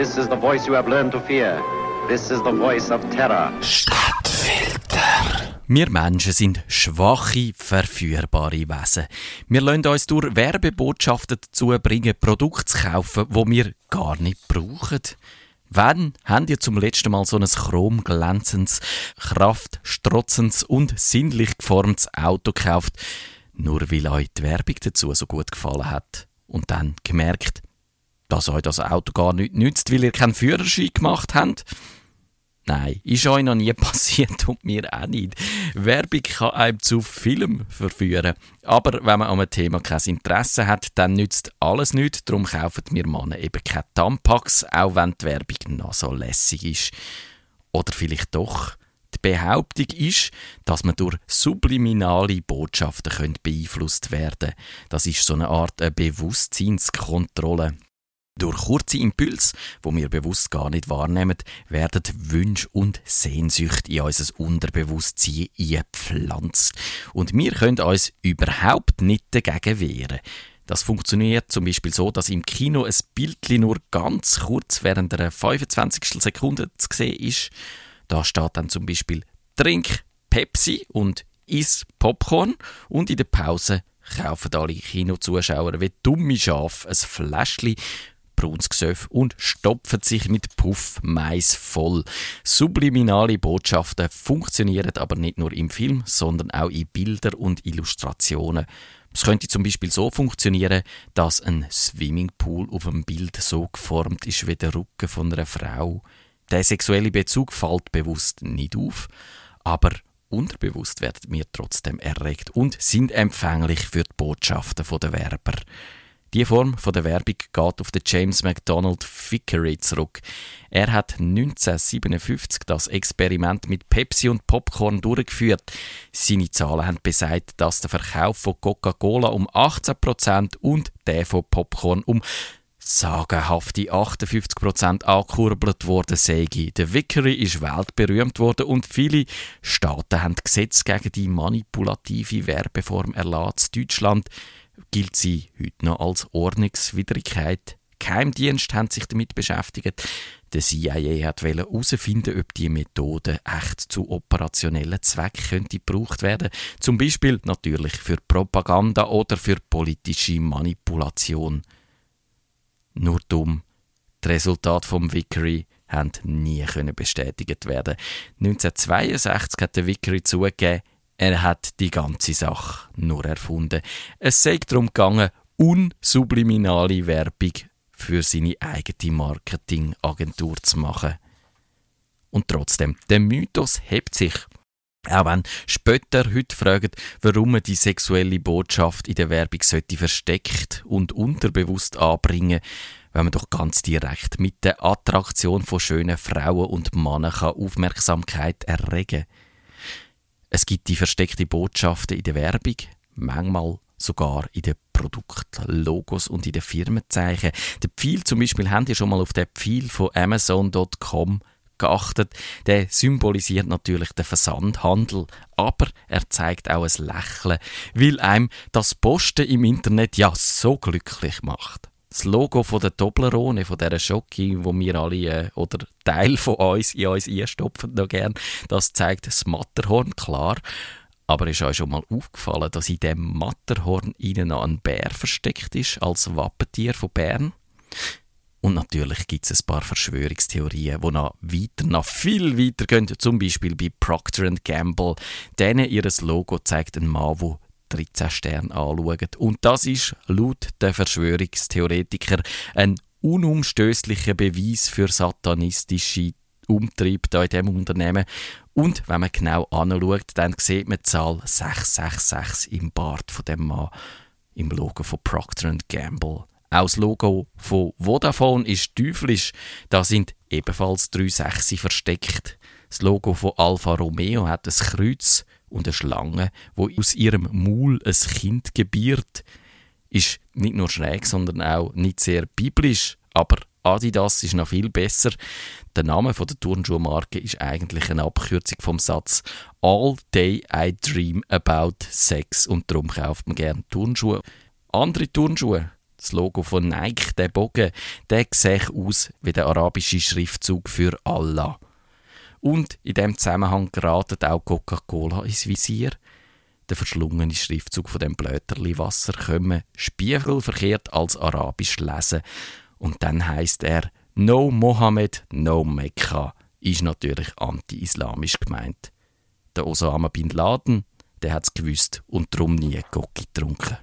This is the voice you have learned to fear. This is the voice of terror. Stadtfilter. Wir Menschen sind schwache, verführbare Wesen. Wir lassen uns durch Werbebotschaften dazu bringen, Produkte zu kaufen, die wir gar nicht brauchen. Wann habt ihr zum letzten Mal so ein chromglänzendes, kraftstrotzendes und sinnlich geformtes Auto gekauft, nur weil euch die Werbung dazu so gut gefallen hat? Und dann gemerkt, dass euch das Auto gar nicht nützt, weil ihr keinen Führerschein gemacht habt? Nein, ist euch noch nie passiert und mir auch nicht. Werbung kann einem zu Film verführen. Aber wenn man an einem Thema kein Interesse hat, dann nützt alles nichts. Darum kaufen wir Männer eben keine Tampax, auch wenn die Werbung noch so lässig ist. Oder vielleicht doch. Die Behauptung ist, dass man durch subliminale Botschaften beeinflusst werden könnte. Das ist so eine Art eine Bewusstseinskontrolle. Durch kurze Impulse, wo wir bewusst gar nicht wahrnehmen, werden Wünsche und Sehnsüchte in unser Unterbewusstsein eingepflanzt. Und wir können uns überhaupt nicht dagegen wehren. Das funktioniert zum Beispiel so, dass im Kino ein Bild nur ganz kurz während einer 25. Sekunde zu sehen ist. Da steht dann zum Beispiel Trink Pepsi und iss Popcorn und in der Pause kaufen alle Kinozuschauer wie dumme Schafe ein Fläschchen Brunsgesöff und stopfen sich mit Puff Mais voll. Subliminale Botschaften funktionieren aber nicht nur im Film, sondern auch in Bilder und Illustrationen. Es könnte zum Beispiel so funktionieren, dass ein Swimmingpool auf dem Bild so geformt ist wie der Rücken von einer Frau. Der sexuelle Bezug fällt bewusst nicht auf, aber unterbewusst werden wir trotzdem erregt und sind empfänglich für die Botschaften der Werber. Die Form von der Werbung geht auf den James MacDonald Vickery zurück. Er hat 1957 das Experiment mit Pepsi und Popcorn durchgeführt. Seine Zahlen haben besagt, dass der Verkauf von Coca-Cola um 18% und der von Popcorn um sagenhafte 58% angekurbelt worden sei. Der Vickery ist weltberühmt worden und viele Staaten haben Gesetze gegen die manipulative Werbeform erlassen. Deutschland gilt sie heute noch als Ordnungswidrigkeit. Geheimdienste haben sich damit beschäftigt. Der CIA hat herausfinden, ob die Methode echt zu operationellen Zwecken könnte gebraucht werden. Zum Beispiel natürlich für Propaganda oder für politische Manipulation. Nur dumm. Die Resultate vom Vickery haben nie bestätigt werden. 1962 hat der Vickery zugegeben, er hat die ganze Sache nur erfunden. Es sei darum gegangen, unsubliminale Werbung für seine eigene Marketingagentur zu machen. Und trotzdem, der Mythos hebt sich. Auch wenn später heute fragen, warum man die sexuelle Botschaft in der Werbung sollte versteckt und unterbewusst anbringen, wenn man doch ganz direkt mit der Attraktion von schönen Frauen und Männern Aufmerksamkeit erregen kann. Es gibt die versteckte Botschaften in der Werbung, manchmal sogar in den Produktlogos und in den Firmenzeichen. Der Pfeil zum Beispiel, habt ihr schon mal auf den Pfeil von Amazon.com geachtet? Der symbolisiert natürlich den Versandhandel, aber er zeigt auch ein Lächeln, weil einem das Posten im Internet ja so glücklich macht das Logo von der Toblerone, von dieser Schocke, wo wir alle äh, oder Teil von uns in uns einstopfen noch gern, das zeigt das Matterhorn, klar. Aber ist euch schon mal aufgefallen, dass in dem Matterhorn innen noch ein Bär versteckt ist, als Wappentier von Bern? Und natürlich gibt es ein paar Verschwörungstheorien, die noch weiter, noch viel weiter gehen. Zum Beispiel bei Procter Gamble. Denen ihr Logo zeigt einen Mann, der 13 Sterne anschauen. Und das ist laut der Verschwörungstheoretiker ein unumstößlicher Beweis für satanistische Umtrieb in diesem Unternehmen. Und wenn man genau anschaut, dann sieht man die Zahl 666 im Bart von dem Mann im Logo von Procter Gamble. Auch das Logo von Vodafone ist teuflisch. Da sind ebenfalls drei Sechse versteckt. Das Logo von Alfa Romeo hat ein Kreuz und eine Schlange, wo aus ihrem Maul ein Kind gebiert, ist nicht nur schräg, sondern auch nicht sehr biblisch. Aber Adidas ist noch viel besser. Der Name der Turnschuhmarke ist eigentlich eine Abkürzung vom Satz All day I dream about sex und darum kauft man gerne Turnschuhe. Andere Turnschuhe, Das Logo von Nike, der Bogen, der sieht aus wie der arabische Schriftzug für Allah. Und in dem Zusammenhang geratet auch Coca-Cola ins Visier. Der verschlungene Schriftzug von dem Blöterli Wasser können spiegelverkehrt als arabisch lesen. Und dann heißt er No Mohammed, no Mekka. Ist natürlich anti-islamisch gemeint. Der Osama Bin Laden, der hat's gewusst und drum nie Coca getrunken.